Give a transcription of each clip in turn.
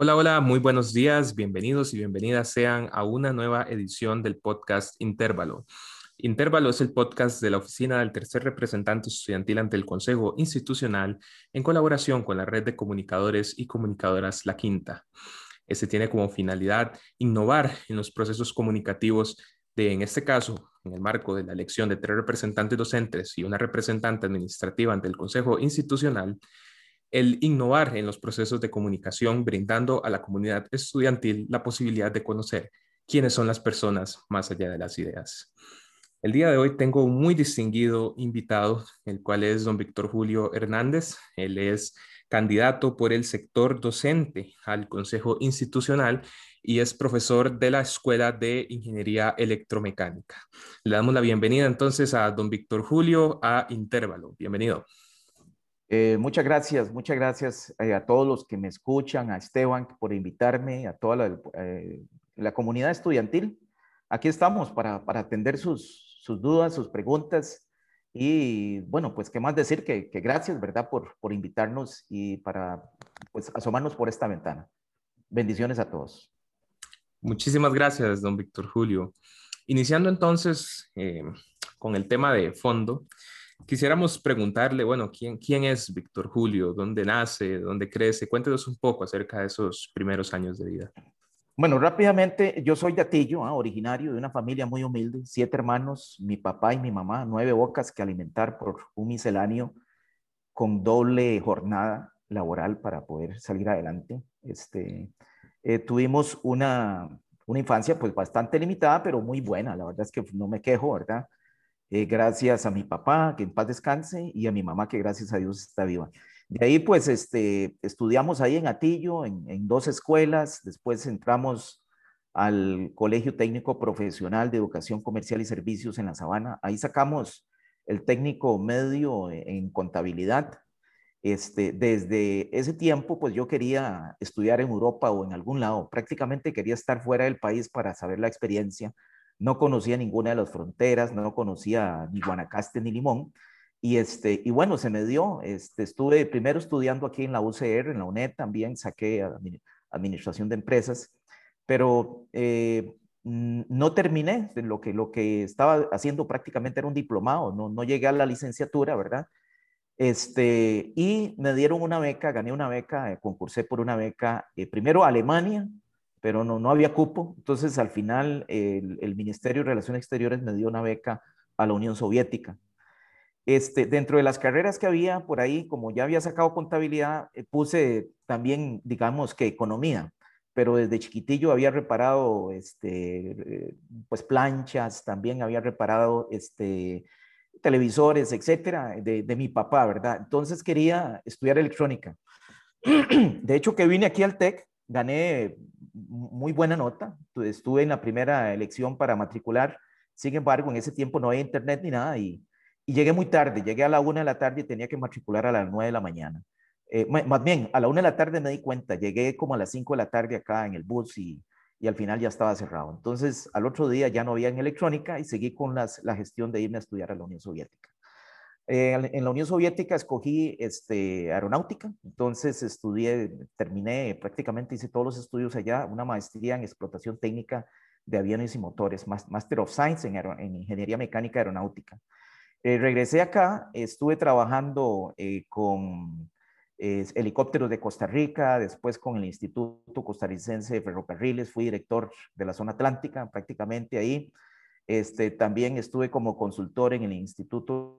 Hola, hola, muy buenos días, bienvenidos y bienvenidas sean a una nueva edición del podcast Intervalo. Intervalo es el podcast de la Oficina del Tercer Representante Estudiantil ante el Consejo Institucional en colaboración con la Red de Comunicadores y Comunicadoras La Quinta. Este tiene como finalidad innovar en los procesos comunicativos de, en este caso, en el marco de la elección de tres representantes docentes y una representante administrativa ante el Consejo Institucional, el innovar en los procesos de comunicación, brindando a la comunidad estudiantil la posibilidad de conocer quiénes son las personas más allá de las ideas. El día de hoy tengo un muy distinguido invitado, el cual es don Víctor Julio Hernández. Él es candidato por el sector docente al Consejo Institucional y es profesor de la Escuela de Ingeniería Electromecánica. Le damos la bienvenida entonces a don Víctor Julio a Intervalo. Bienvenido. Eh, muchas gracias, muchas gracias eh, a todos los que me escuchan, a Esteban por invitarme, a toda la, eh, comunidad estudiantil. Aquí estamos para, para atender sus, sus, dudas, sus preguntas y bueno, pues qué más decir que, que gracias, ¿verdad? Por, por, invitarnos y para pues asomarnos por esta ventana. Bendiciones a todos. Muchísimas gracias, don Víctor Julio. Iniciando entonces con el tema de fondo, Quisiéramos preguntarle, bueno, ¿quién, quién es Víctor Julio? ¿Dónde nace? ¿Dónde crece? Cuéntenos un poco acerca de esos primeros años de vida. Bueno, rápidamente, yo soy de Atillo, ¿ah? originario de una familia muy humilde, siete hermanos, mi papá y mi mamá, nueve bocas que alimentar por un misceláneo con doble jornada laboral para poder salir adelante. Este, eh, tuvimos una, una infancia pues bastante limitada, pero muy buena, la verdad es que no me quejo, ¿verdad? Eh, gracias a mi papá, que en paz descanse, y a mi mamá, que gracias a Dios está viva. De ahí, pues, este, estudiamos ahí en Atillo, en, dos escuelas, después entramos al Colegio Técnico Profesional de Educación Comercial y Servicios en La Sabana. Ahí sacamos el técnico medio en contabilidad. Este, desde ese tiempo, pues yo quería estudiar en Europa o en algún lado. Prácticamente quería estar fuera del país para saber la experiencia no conocía ninguna de las fronteras, no conocía ni Guanacaste ni Limón. Y, este, y bueno, se me dio, este, estuve primero estudiando aquí en la UCR, en la UNED también, saqué Administración de Empresas, pero eh, no terminé, lo que, lo que estaba haciendo prácticamente era un diplomado, no, no llegué a la licenciatura, ¿verdad? Este, y me dieron una beca, gané una beca, eh, concursé por una beca, eh, primero a Alemania, pero no, no había cupo. Entonces, al final, el, Ministerio de Relaciones Exteriores me dio una beca a la Unión Soviética. Este, dentro de las carreras que había por ahí, como ya había sacado contabilidad, eh, puse también, digamos que economía, pero desde chiquitillo había reparado, este, eh, pues planchas, también había reparado, este, televisores, etcétera, de, de mi papá, ¿verdad? Entonces quería estudiar electrónica. De hecho, que vine aquí al TEC, gané muy buena nota. Estuve en la primera elección para matricular. Sin embargo, en ese tiempo no había internet ni nada y, llegué muy tarde. Llegué a la una de la tarde y tenía que matricular a las nueve de la mañana. Eh, más bien, a la una de la tarde me di cuenta. Llegué como a las cinco de la tarde acá en el bus y, al final ya estaba cerrado. Entonces, al otro día ya no había en electrónica y seguí con la gestión de irme a estudiar a la Unión Soviética. Eh, en la Unión Soviética escogí este, aeronáutica, entonces estudié, terminé, prácticamente hice todos los estudios allá, una maestría en explotación técnica de aviones y motores, Master of Science en, Ingeniería Mecánica Aeronáutica. Eh, regresé acá, estuve trabajando eh, con helicópteros de Costa Rica, después con el Instituto Costarricense de Ferrocarriles, fui director de la zona atlántica prácticamente ahí. Este, también estuve como consultor en el Instituto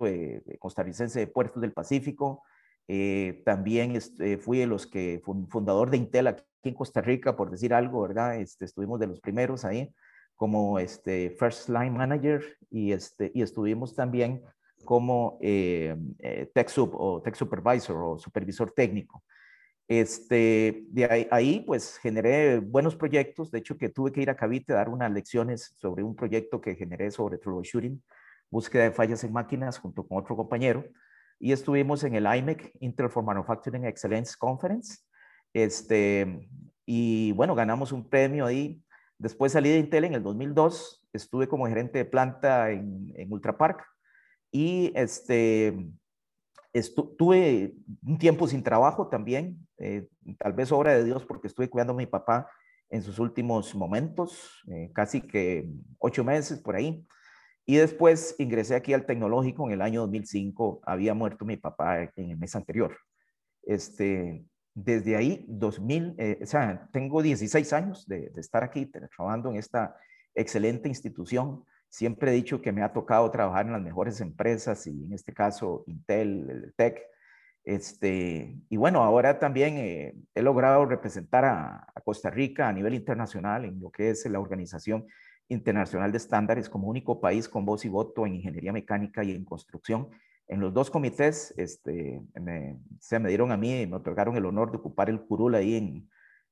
Costarricense de Puertos del Pacífico. Eh, también este, fui de los que, fundador de Intel aquí en Costa Rica, por decir algo, ¿verdad? Este, estuvimos de los primeros ahí como este, First Line Manager y, este, y estuvimos también como eh, eh, Tech Sub o Tech Supervisor o Supervisor Técnico. Este, de ahí, pues generé buenos proyectos, de hecho que tuve que ir a Cavite a dar unas lecciones sobre un proyecto que generé sobre troubleshooting, búsqueda de fallas en máquinas junto con otro compañero, y estuvimos en el IMEC, Intel for Manufacturing Excellence Conference, este, y bueno, ganamos un premio ahí. Después salí de Intel en el 2002, estuve como gerente de planta en, en Ultra Park, y este, Estuve un tiempo sin trabajo también, eh, tal vez obra de Dios porque estuve cuidando a mi papá en sus últimos momentos, eh, casi que ocho meses por ahí. Y después ingresé aquí al tecnológico en el año 2005. Había muerto mi papá en el mes anterior. Este, desde ahí, 2000, eh, o sea, tengo 16 años de, estar aquí trabajando en esta excelente institución. Siempre he dicho que me ha tocado trabajar en las mejores empresas y en este caso Intel, el Tech. Este, y bueno, ahora también eh, he logrado representar a, Costa Rica a nivel internacional en lo que es la Organización Internacional de Estándares como único país con voz y voto en ingeniería mecánica y en construcción. En los dos comités este, me, se me dieron a mí, me otorgaron el honor de ocupar el curul ahí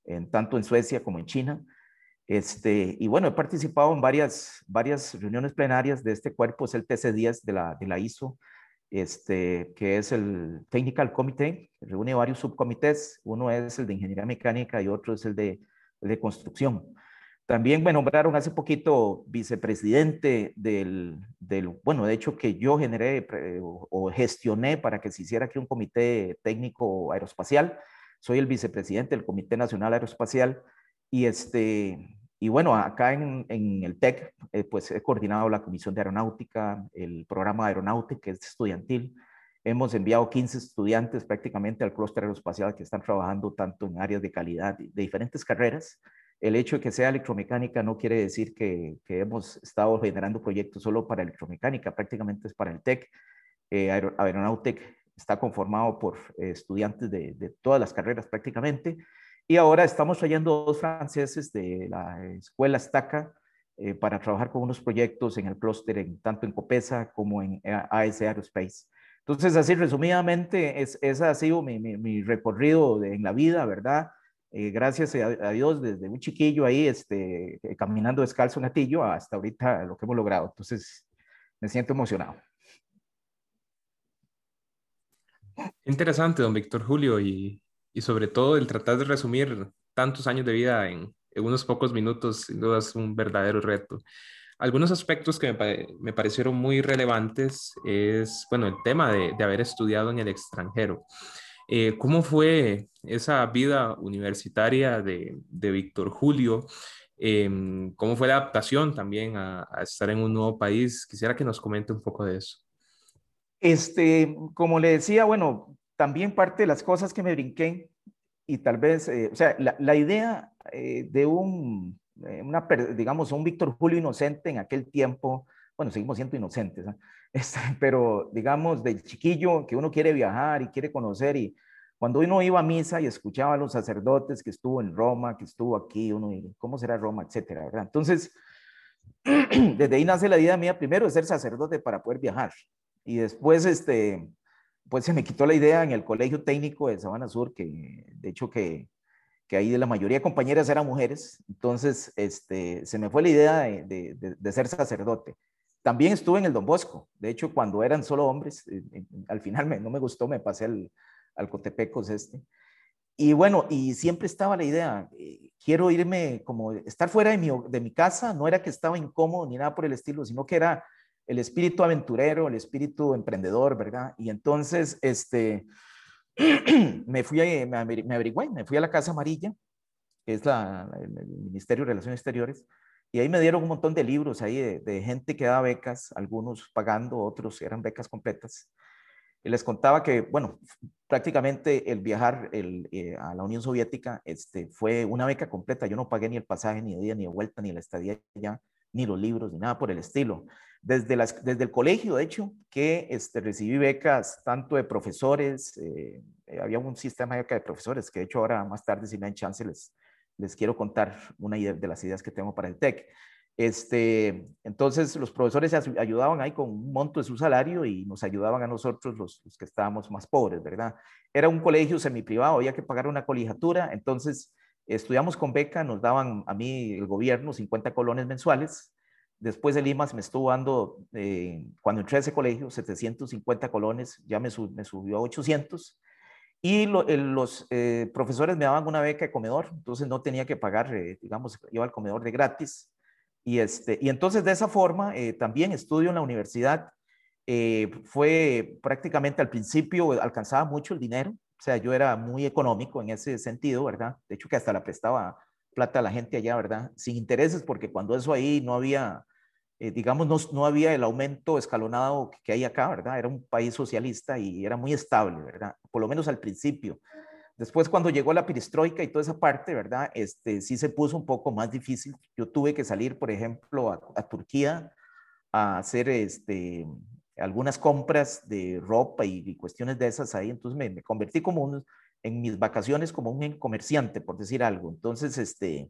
en tanto en Suecia como en China. Este, y bueno, he participado en varias, varias reuniones plenarias de este cuerpo, es el TC10 de la, de la ISO, este, que es el Technical Committee, reúne varios subcomités, uno es el de Ingeniería Mecánica y otro es el de, de Construcción. También me nombraron hace poquito vicepresidente del, del, bueno, de hecho que yo generé o, o gestioné para que se hiciera aquí un comité técnico aeroespacial. Soy el vicepresidente del Comité Nacional Aeroespacial y este, y bueno, acá en, en el TEC, eh, pues he coordinado la Comisión de Aeronáutica, el programa de aeronáutica, que es estudiantil. Hemos enviado 15 estudiantes prácticamente al clúster aeroespacial que están trabajando tanto en áreas de calidad de diferentes carreras. El hecho de que sea electromecánica no quiere decir que, que hemos estado generando proyectos solo para electromecánica, prácticamente es para el TEC. Eh, está conformado por eh, estudiantes de, de todas las carreras prácticamente y ahora estamos trayendo dos franceses de la escuela Staca eh, para trabajar con unos proyectos en el clúster, en, tanto en Copesa como en AS Aerospace. Entonces, así resumidamente, es, ese ha sido mi, mi, mi recorrido de, en la vida, ¿verdad? Eh, gracias a, a, Dios, desde un chiquillo ahí, este, eh, caminando descalzo en Atillo, hasta ahorita lo que hemos logrado. Entonces, me siento emocionado. Interesante, don Víctor Julio, y, y sobre todo el tratar de resumir tantos años de vida en, unos pocos minutos, sin duda es un verdadero reto. Algunos aspectos que me, me, parecieron muy relevantes es, bueno, el tema de, de haber estudiado en el extranjero. Eh, ¿Cómo fue esa vida universitaria de, de Víctor Julio? Eh, ¿Cómo fue la adaptación también a, a, estar en un nuevo país? Quisiera que nos comente un poco de eso. Este, como le decía, bueno, también parte de las cosas que me brinqué y tal vez, eh, o sea, la, idea eh, de un, eh, una, digamos, un Víctor Julio inocente en aquel tiempo, bueno, seguimos siendo inocentes, ¿eh? este, pero digamos, del chiquillo que uno quiere viajar y quiere conocer y cuando uno iba a misa y escuchaba a los sacerdotes que estuvo en Roma, que estuvo aquí, uno, ¿cómo será Roma, etcétera, ¿verdad? Entonces, desde ahí nace la idea mía, primero de ser sacerdote para poder viajar y después, este, pues se me quitó la idea en el colegio técnico de Sabana Sur, que de hecho que, que ahí de la mayoría de compañeras eran mujeres, entonces este, se me fue la idea de, de, ser sacerdote. También estuve en el Don Bosco, de hecho cuando eran solo hombres, eh, eh, al final no me gustó, me pasé al, al Cotepecos este. Y bueno, y siempre estaba la idea, eh, quiero irme como estar fuera de mi, de mi casa, no era que estaba incómodo ni nada por el estilo, sino que era el espíritu aventurero, el espíritu emprendedor, ¿verdad? Y entonces, este, me fui, a, me, averigüé, me fui a la Casa Amarilla, que es la, el, Ministerio de Relaciones Exteriores, y ahí me dieron un montón de libros ahí de, de gente que daba becas, algunos pagando, otros eran becas completas. Y les contaba que, bueno, prácticamente el viajar el, eh, a la Unión Soviética este, fue una beca completa. Yo no pagué ni el pasaje, ni de día, ni de vuelta, ni la estadía allá, ni los libros, ni nada por el estilo desde, el colegio, de hecho, que este, recibí becas tanto de profesores, eh, eh, había un sistema de, de profesores, que de hecho ahora más tarde, si me dan chance, les, les quiero contar una idea de las ideas que tengo para el TEC. Este, entonces los profesores ayudaban ahí con un monto de su salario y nos ayudaban a nosotros los, los que estábamos más pobres, ¿verdad? Era un colegio semiprivado, había que pagar una colegiatura, entonces estudiamos con beca, nos daban a mí el gobierno 50 colones mensuales, Después de Limas me estuvo dando, eh, cuando entré a ese colegio, 750 colones, ya me, sub, me subió a 800. Y el, los eh, profesores me daban una beca de comedor, entonces no tenía que pagar, eh, digamos, iba al comedor de gratis. Y, este, y entonces de esa forma eh, también estudio en la universidad eh, fue prácticamente al principio alcanzaba mucho el dinero, o sea, yo era muy económico en ese sentido, ¿verdad? De hecho que hasta la prestaba plata a la gente allá, ¿verdad? Sin intereses, porque cuando eso ahí no había, eh, digamos, no, no, había el aumento escalonado que hay acá, ¿verdad? Era un país socialista y era muy estable, ¿verdad? Por lo menos al principio. Después, cuando llegó la perestroika y toda esa parte, ¿verdad? Este, sí se puso un poco más difícil. Yo tuve que salir, por ejemplo, a, Turquía a hacer este, algunas compras de ropa y, cuestiones de esas ahí. Entonces me, convertí como en mis vacaciones como un comerciante, por decir algo. Entonces, este,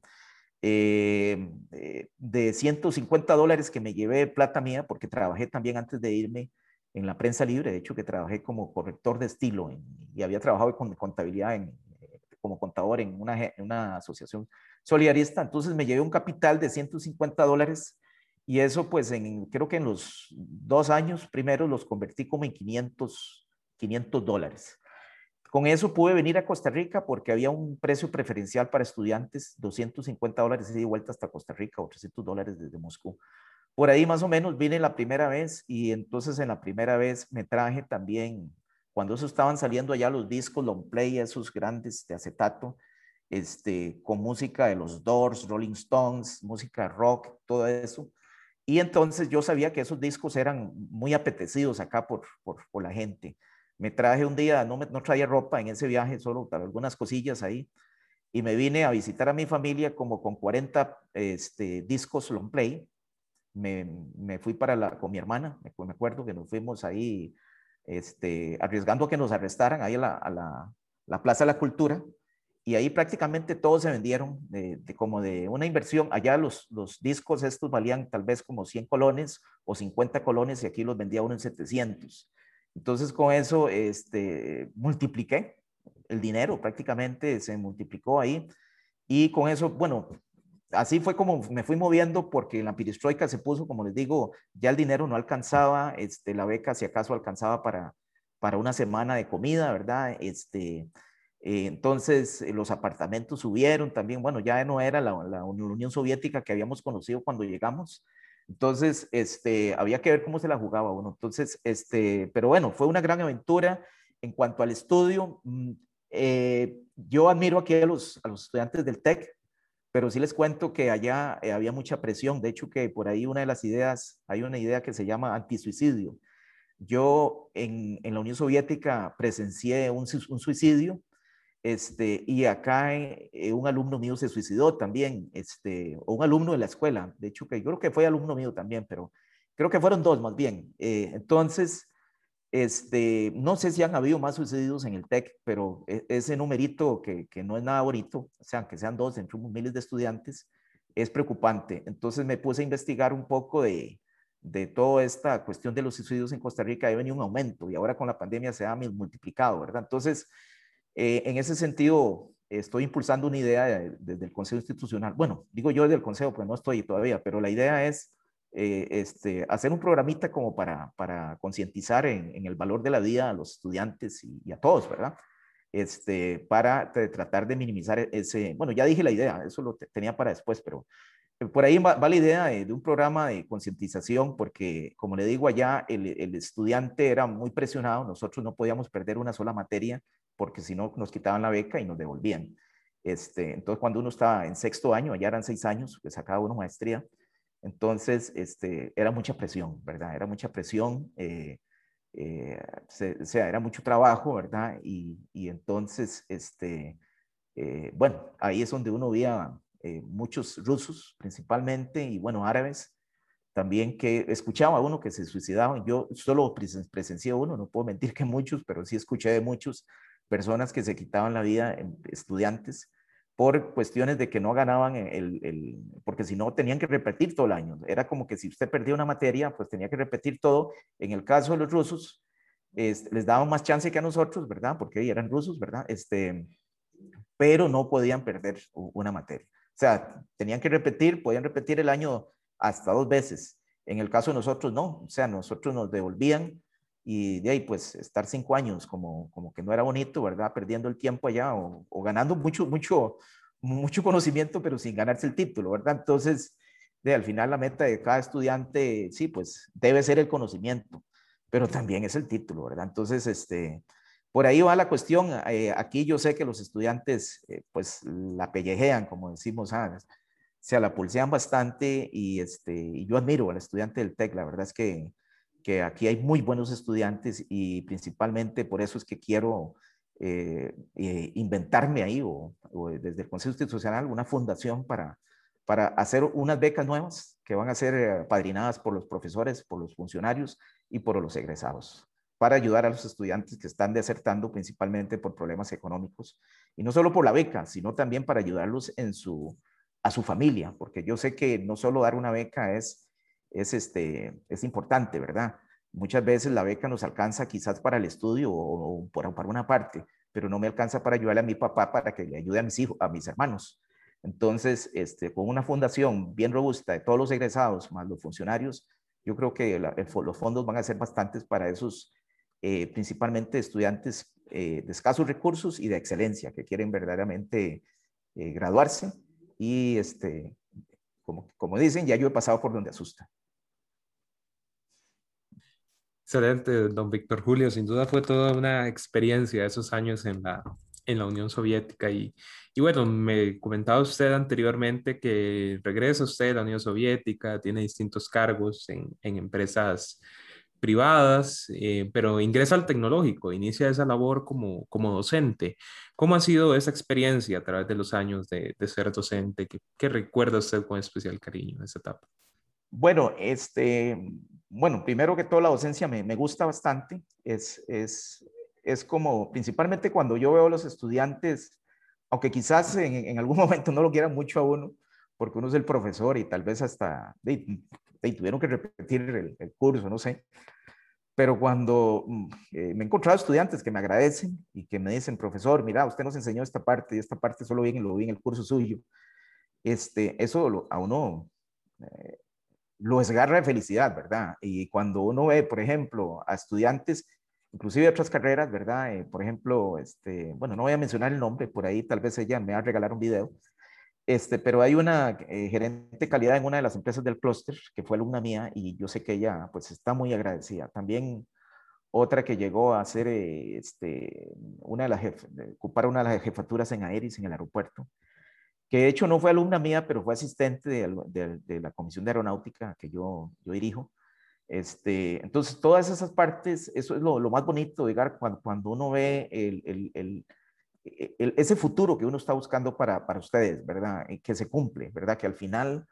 eh, eh, de 150 dólares que me llevé plata mía, porque trabajé también antes de irme, en la prensa libre, de hecho que trabajé como corrector de estilo y había trabajado con contabilidad en, como contador en una, una asociación solidarista, entonces me llevé un capital de 150 dólares y eso pues creo que en los dos años primeros los convertí como en 500, 500 dólares. Con eso pude venir a Costa Rica porque había un precio preferencial para estudiantes, 250 dólares y de vuelta hasta Costa Rica o 300 dólares desde Moscú. Por ahí más o menos vine la primera vez y entonces en la primera vez me traje también, cuando eso estaban saliendo allá los discos long play, esos grandes de acetato, este, con música de los Doors, Rolling Stones, música rock, todo eso. Y entonces yo sabía que esos discos eran muy apetecidos acá por, por la gente. Me traje un día, no, me, no traía ropa en ese viaje, solo algunas cosillas ahí, y me vine a visitar a mi familia como con 40 este, discos long play me, fui para la, con mi hermana, me, me, acuerdo que nos fuimos ahí este, arriesgando a que nos arrestaran ahí a la, la, Plaza de la Cultura y ahí prácticamente todos se vendieron de, como de una inversión. Allá los, los discos estos valían tal vez como 100 colones o 50 colones y aquí los vendía uno en 700. Entonces con eso este, multipliqué el dinero, prácticamente se multiplicó ahí. Y con eso, bueno, así fue como me fui moviendo porque la perestroika se puso, como les digo, ya el dinero no alcanzaba, este, la beca si acaso alcanzaba para, para una semana de comida, ¿verdad? Este, eh, entonces eh, los apartamentos subieron también, bueno, ya no era la, la, Unión Soviética que habíamos conocido cuando llegamos, entonces este, había que ver cómo se la jugaba uno. Entonces, este, pero bueno, fue una gran aventura. En cuanto al estudio, mm, eh, yo admiro aquí a los, a los estudiantes del TEC, pero sí les cuento que allá eh, había mucha presión. De hecho, que por ahí una de las ideas, hay una idea que se llama antisuicidio. Yo en, en la Unión Soviética presencié un, un suicidio este, y acá eh, un alumno mío se suicidó también, este, o un alumno de la escuela. De hecho, yo creo que fue alumno mío también, pero creo que fueron dos más bien. Eh, entonces, este, no sé si han habido más sucedidos en el TEC, pero e, ese numerito que, que no es nada bonito, o sea, que sean dos entre miles de estudiantes, es preocupante. Entonces me puse a investigar un poco de, de toda esta cuestión de los suicidios en Costa Rica. Ha venido un aumento y ahora con la pandemia se ha multiplicado, ¿verdad? Entonces, eh, en ese sentido, estoy impulsando una idea desde el Consejo Institucional. Bueno, digo yo desde el Consejo, pues no estoy todavía, pero la idea es eh, este, hacer un programita como para, para concientizar en, el valor de la vida a los estudiantes y, a todos, ¿verdad? Este, para tratar de minimizar e-, ese, bueno, ya dije la idea, eso lo tenía para después, pero eh, por ahí va, la idea de, un programa de concientización, porque como le digo allá, el, el, estudiante era muy presionado, nosotros no podíamos perder una sola materia, porque si no nos quitaban la beca y nos devolvían. Este, entonces, cuando uno estaba en sexto año, allá eran seis años, pues sacaba uno maestría, entonces, este, era mucha presión, ¿verdad? Era mucha presión, eh, eh, o sea, era mucho trabajo, ¿verdad? Y, entonces, este, eh, bueno, ahí es donde uno veía muchos rusos principalmente y, bueno, árabes también que escuchaba a uno que se suicidaban. Yo solo presencié uno, no puedo mentir que muchos, pero sí escuché de muchas personas que se quitaban la vida, estudiantes, por cuestiones de que no ganaban el, el, porque si no tenían que repetir todo el año. Era como que si usted perdía una materia, pues tenía que repetir todo. En el caso de los rusos, les daban más chance que a nosotros, ¿verdad? Porque eran rusos, ¿verdad? Este, pero no podían perder una materia. O sea, tenían que repetir, podían repetir el año hasta dos veces. En el caso de nosotros, no. O sea, nosotros nos devolvían y de ahí pues estar cinco años como, como que no era bonito, ¿verdad? Perdiendo el tiempo allá o, ganando mucho, mucho, mucho conocimiento, pero sin ganarse el título, ¿verdad? Entonces, de, al final la meta de cada estudiante, sí, pues debe ser el conocimiento. pero también es el título, ¿verdad? Entonces, este, por ahí va la cuestión. Eh, aquí yo sé que los estudiantes, eh, pues, la pellejean, como decimos, ¿sabes? se la pulsean bastante y, este, y yo admiro al estudiante del TEC. La verdad es que, que aquí hay muy buenos estudiantes y principalmente por eso es que quiero eh, inventarme ahí o, desde el Consejo Institucional una fundación para, para hacer unas becas nuevas que van a ser padrinadas por los profesores, por los funcionarios y por los egresados para ayudar a los estudiantes que están desertando principalmente por problemas económicos. Y no solo por la beca, sino también para ayudarlos en su, a su familia, porque yo sé que no solo dar una beca es, es, este, es importante, ¿verdad? Muchas veces la beca nos alcanza quizás para el estudio o, o para, una parte, pero no me alcanza para ayudarle a mi papá para que le ayude a mis hijos, a mis hermanos. Entonces, este, con una fundación bien robusta de todos los egresados más los funcionarios, yo creo que los fondos van a ser bastantes para esos eh, principalmente estudiantes eh, de escasos recursos y de excelencia que quieren verdaderamente eh, graduarse y este, como, dicen, ya yo he pasado por donde asusta. Excelente, don Víctor Julio. Sin duda fue toda una experiencia esos años en la, en la Unión Soviética. Y, y, bueno, me comentaba usted anteriormente que regresa usted a la Unión Soviética, tiene distintos cargos en, en empresas privadas, eh, pero ingresa al tecnológico, inicia esa labor como, como docente. ¿Cómo ha sido esa experiencia a través de los años de, de ser docente? ¿Qué, ¿Qué, recuerda usted con especial cariño de esa etapa? Bueno, este, bueno, primero que todo la docencia me, me gusta bastante. Es, es, es como, principalmente cuando yo veo a los estudiantes, aunque quizás en, en algún momento no lo quieran mucho a uno, porque uno es el profesor y tal vez hasta y tuvieron que repetir el, el, curso, no sé. Pero cuando mm, eh, me he encontrado estudiantes que me agradecen y que me dicen, profesor, mira, usted nos enseñó esta parte y esta parte solo bien lo vi en el curso suyo, este, eso lo, a uno eh, lo esgarra de felicidad, ¿verdad? Y cuando uno ve, por ejemplo, a estudiantes, inclusive de otras carreras, ¿verdad? Eh, por ejemplo, este, bueno, no voy a mencionar el nombre, por ahí tal vez ella me va a regalar un video, este, pero hay una eh, gerente de calidad en una de las empresas del clúster que fue alumna mía y yo sé que ella pues está muy agradecida. También otra que llegó a ser eh, este, una de las ocupar una de las jefaturas en Aeris en el aeropuerto, que de hecho no fue alumna mía, pero fue asistente de, de, de la comisión de aeronáutica que yo, yo dirijo. Este, entonces, todas esas partes, eso es lo, lo más bonito, digar, cuando, cuando uno ve el, el, el e, e, ese futuro que uno está buscando para, para ustedes, ¿verdad? Que se cumple, ¿verdad? Que al final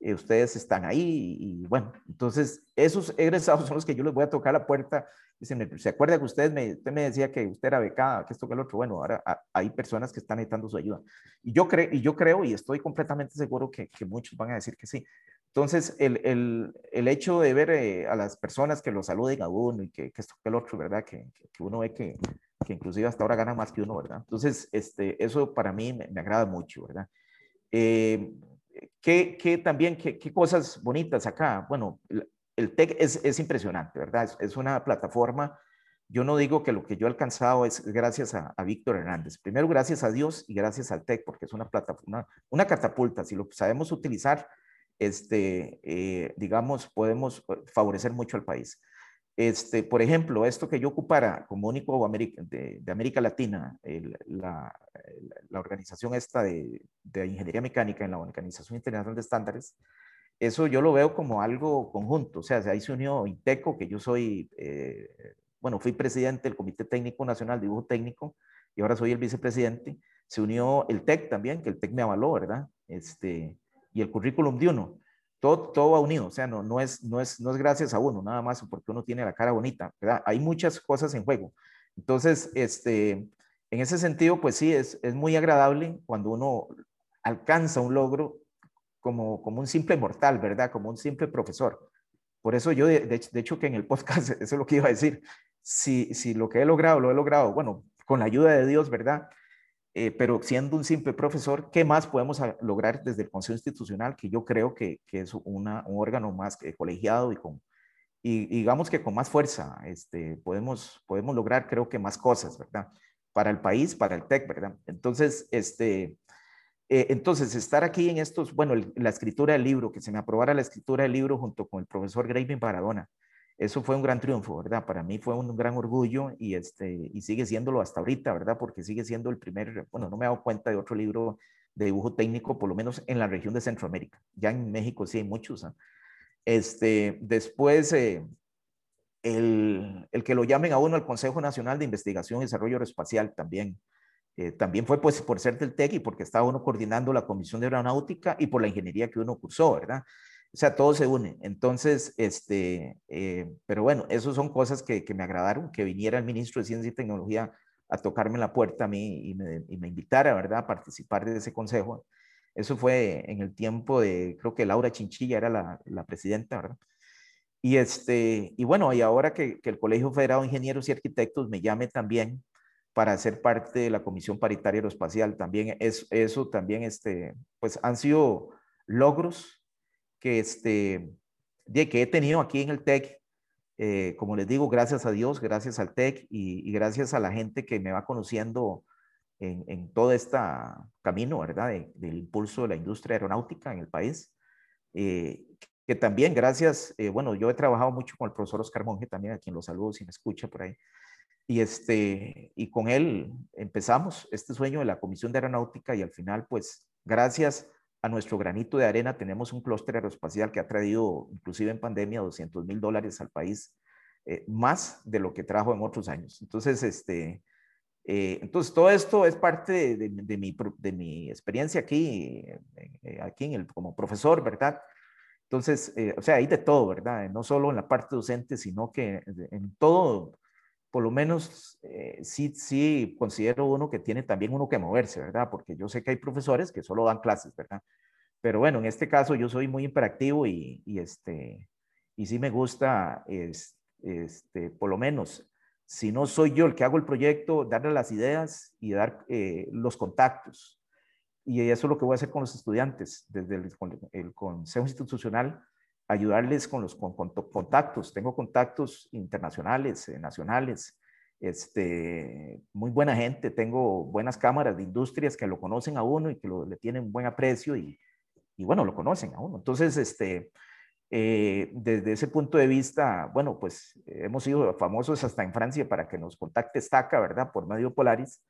eh, ustedes están ahí y, bueno, entonces esos egresados son los que yo les voy a tocar la puerta. Dicen, ¿se acuerda que usted me, usted me decía que usted era becada, que esto, que el otro? Bueno, ahora hay personas que están necesitando su ayuda. Y yo, creo y yo creo y estoy completamente seguro que, que muchos van a decir que sí. Entonces, el, el, el hecho de ver eh, a las personas que lo saluden a uno y que, que esto, que el otro, ¿verdad? Que, que uno ve que, que inclusive hasta ahora gana más que uno, ¿verdad? Entonces, este, eso para mí me, me agrada mucho, ¿verdad? Eh, ¿qué, qué, también, qué, qué, cosas bonitas acá? Bueno, el, TEC es, es impresionante, ¿verdad? Es, es, una plataforma, yo no digo que lo que yo he alcanzado es gracias a, a, Víctor Hernández, primero gracias a Dios y gracias al TEC, porque es una plataforma, una catapulta, si lo sabemos utilizar, este, eh, digamos, podemos favorecer mucho al país. Este, por ejemplo, esto que yo ocupara como único de, de América Latina, la, organización esta de, de, ingeniería mecánica en la Organización Internacional de Estándares, eso yo lo veo como algo conjunto. O sea, ahí se unió INTECO, que yo soy, eh, bueno, fui presidente del Comité Técnico Nacional de Dibujo Técnico y ahora soy el vicepresidente. Se unió el TEC también, que el TEC me avaló, ¿verdad? Este, y el currículum de uno todo, todo va unido, o sea, no, no, es, no, es, no es gracias a uno, nada más porque uno tiene la cara bonita, ¿verdad? Hay muchas cosas en juego. Entonces, este, en ese sentido, pues sí, es, es muy agradable cuando uno alcanza un logro como, como un simple mortal, ¿verdad? Como un simple profesor. Por eso yo, de, de, hecho, que en el podcast, eso es lo que iba a decir, si, si lo que he logrado, lo he logrado, bueno, con la ayuda de Dios, ¿verdad? Eh, pero siendo un simple profesor, ¿qué más podemos lograr desde el Consejo Institucional? Que yo creo que, que es una, un órgano más colegiado y, con, y, digamos que con más fuerza este, podemos, podemos lograr, creo que más cosas, ¿verdad? Para el país, para el TEC, ¿verdad? Entonces, este, eh, entonces estar aquí en estos, bueno, la escritura del libro, que se me aprobara la escritura del libro junto con el profesor Graving Paradona, eso fue un gran triunfo, ¿verdad? Para mí fue un gran orgullo y, este, y sigue siéndolo hasta ahorita, ¿verdad? Porque sigue siendo el primer, bueno, no me he dado cuenta de otro libro de dibujo técnico, por lo menos en la región de Centroamérica. Ya en México sí hay muchos. ¿ah? Este, después, eh, el, el, que lo llamen a uno al Consejo Nacional de Investigación y Desarrollo Aeroespacial también. Eh, también fue pues por ser del TEC y porque estaba uno coordinando la Comisión de Aeronáutica y por la ingeniería que uno cursó, ¿verdad? O sea, todo se une. Entonces, este, eh, pero bueno, esas son cosas que, que, me agradaron, que viniera el ministro de Ciencia y Tecnología a tocarme la puerta a mí y me, y me invitara, ¿verdad?, a participar de ese consejo. Eso fue en el tiempo de, creo que Laura Chinchilla era la, la presidenta, ¿verdad? Y, este, y bueno, y ahora que, que, el Colegio Federado de Ingenieros y Arquitectos me llame también para ser parte de la Comisión Paritaria Aeroespacial, también es, eso también, este, pues han sido logros que, este, de, que he tenido aquí en el TEC, eh, como les digo, gracias a Dios, gracias al TEC y, y gracias a la gente que me va conociendo en, en todo este camino, ¿verdad? De, del impulso de la industria aeronáutica en el país. Eh, que también gracias, eh, bueno, yo he trabajado mucho con el profesor Oscar Monge también, a quien lo saludo si me escucha por ahí. Y, este, y con él empezamos este sueño de la Comisión de Aeronáutica y al final, pues, gracias a nuestro granito de arena tenemos un clúster aeroespacial que ha traído, inclusive en pandemia, 200 mil dólares al país, eh, más de lo que trajo en otros años. Entonces, este, eh, entonces todo esto es parte de, de, mi, de mi, experiencia aquí, eh, aquí en el, como profesor, ¿verdad? Entonces, o sea, hay de todo, ¿verdad? No solo en la parte docente, sino que en todo, por lo menos eh, sí, sí considero uno que tiene también uno que moverse, ¿verdad? Porque yo sé que hay profesores que solo dan clases, ¿verdad? Pero bueno, en este caso yo soy muy imperactivo y, y este, y sí me gusta, es, este, por lo menos, si no soy yo el que hago el proyecto, darle las ideas y dar eh, los contactos. Y eso es lo que voy a hacer con los estudiantes, desde el, el Consejo Institucional ayudarles con los con, con contactos. Tengo contactos internacionales, eh, nacionales, este, muy buena gente. Tengo buenas cámaras de industrias que lo conocen a uno y que lo, le tienen buen aprecio y, y bueno, lo conocen a uno. Entonces, este, eh, desde ese punto de vista, bueno, pues hemos sido famosos hasta en Francia para que nos contacte Staca, ¿verdad? Por medio Polaris.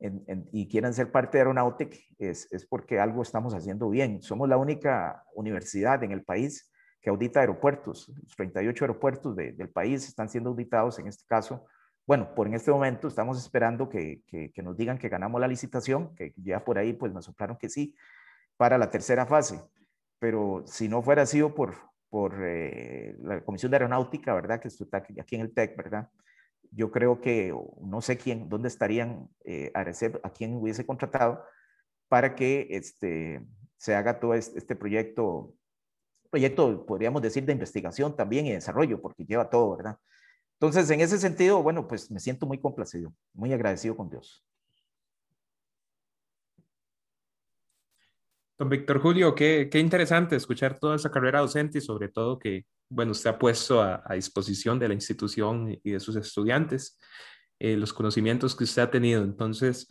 En, en, y quieran ser parte de Aeronautic, es, es porque algo estamos haciendo bien. Somos la única universidad en el país que audita aeropuertos. Los 38 aeropuertos de, del país están siendo auditados en este caso. Bueno, por en este momento estamos esperando que, que, que, nos digan que ganamos la licitación, que ya por ahí pues nos soplaron que sí, para la tercera fase. Pero si no fuera sido por, por eh, la Comisión de Aeronáutica, ¿verdad? Que está aquí en el TEC, ¿verdad? Yo creo que no sé quién, dónde estarían eh, a quién hubiese contratado para que este, se haga todo este, este proyecto proyecto, podríamos decir, de investigación también y desarrollo, porque lleva todo, ¿verdad? Entonces, en ese sentido, bueno, pues me siento muy complacido, muy agradecido con Dios. Don Víctor Julio, qué, qué interesante escuchar toda esa carrera docente y sobre todo que, bueno, usted ha puesto a, a disposición de la institución y de sus estudiantes eh, los conocimientos que usted ha tenido. Entonces,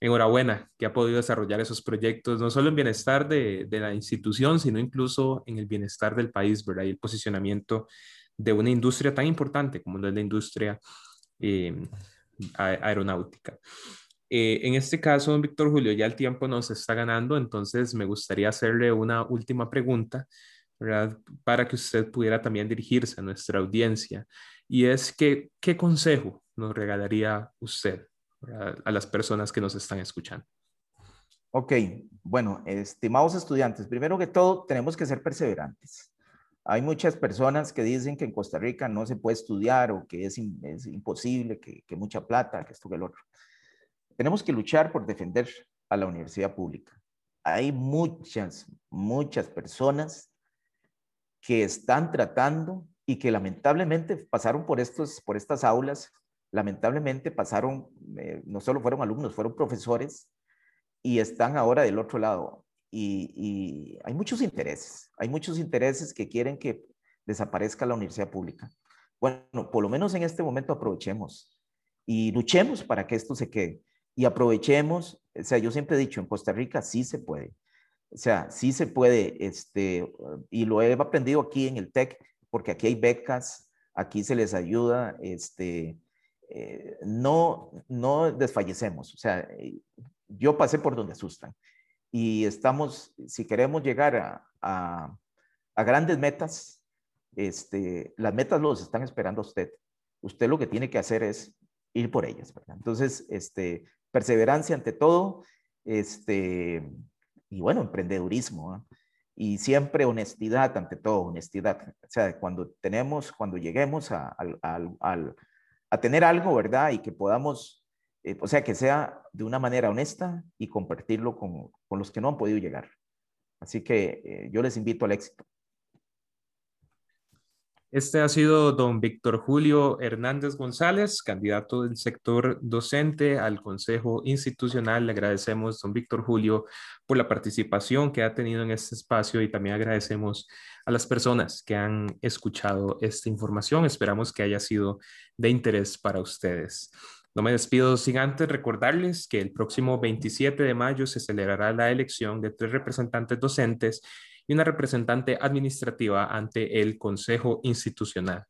enhorabuena que ha podido desarrollar esos proyectos, no solo en bienestar de, de, la institución, sino incluso en el bienestar del país, ¿verdad? Y el posicionamiento de una industria tan importante como es la industria eh, aeronáutica. Eh, en este caso, don Víctor Julio, ya el tiempo nos está ganando, entonces me gustaría hacerle una última pregunta, ¿verdad? Para que usted pudiera también dirigirse a nuestra audiencia. Y es que, ¿qué consejo nos regalaría usted a las personas que nos están escuchando. Ok, bueno, estimados estudiantes, primero que todo tenemos que ser perseverantes. Hay muchas personas que dicen que en Costa Rica no se puede estudiar o que es, imposible, que, que, mucha plata, que esto que el otro. Tenemos que luchar por defender a la universidad pública. Hay muchas, muchas personas que están tratando y que lamentablemente pasaron por, estos, por estas aulas lamentablemente pasaron, eh, no solo fueron alumnos, fueron profesores y están ahora del otro lado. Y, y, hay muchos intereses, hay muchos intereses que quieren que desaparezca la universidad pública. Bueno, por lo menos en este momento aprovechemos y luchemos para que esto se quede. Y aprovechemos, o sea, yo siempre he dicho, en Costa Rica sí se puede. O sea, sí se puede, este, y lo he aprendido aquí en el TEC, porque aquí hay becas, aquí se les ayuda, este, eh, no, no desfallecemos. O sea, eh, yo pasé por donde asustan y estamos, si queremos llegar a, grandes metas, este, las metas los están esperando a usted. Usted lo que tiene que hacer es ir por ellas. Entonces, este, perseverancia ante todo, este, y bueno, emprendedurismo. Y siempre honestidad ante todo, honestidad. O sea, cuando tenemos, cuando lleguemos a, a tener algo, ¿verdad? Y que podamos, eh, o sea, que sea de una manera honesta y compartirlo con, con los que no han podido llegar. Así que eh, yo les invito al éxito. Este ha sido don Víctor Julio Hernández González, candidato del sector docente al Consejo Institucional. Le agradecemos, don Víctor Julio, por la participación que ha tenido en este espacio y también agradecemos a las personas que han escuchado esta información. Esperamos que haya sido de interés para ustedes. No me despido sin antes recordarles que el próximo 27 de mayo se celebrará la elección de tres representantes docentes y una representante administrativa ante el Consejo Institucional.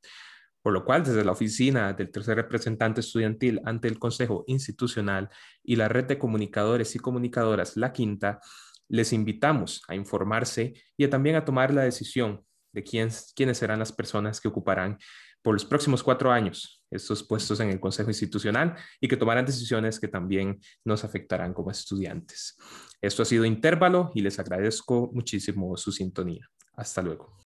Por lo cual, desde la oficina del tercer representante estudiantil ante el Consejo Institucional y la red de comunicadores y comunicadoras La Quinta, les invitamos a informarse y también a tomar la decisión de quiénes serán las personas que ocuparán por los próximos cuatro años estos puestos en el Consejo Institucional y que tomarán decisiones que también nos afectarán como estudiantes. Esto ha sido Intervalo y les agradezco muchísimo su sintonía. Hasta luego.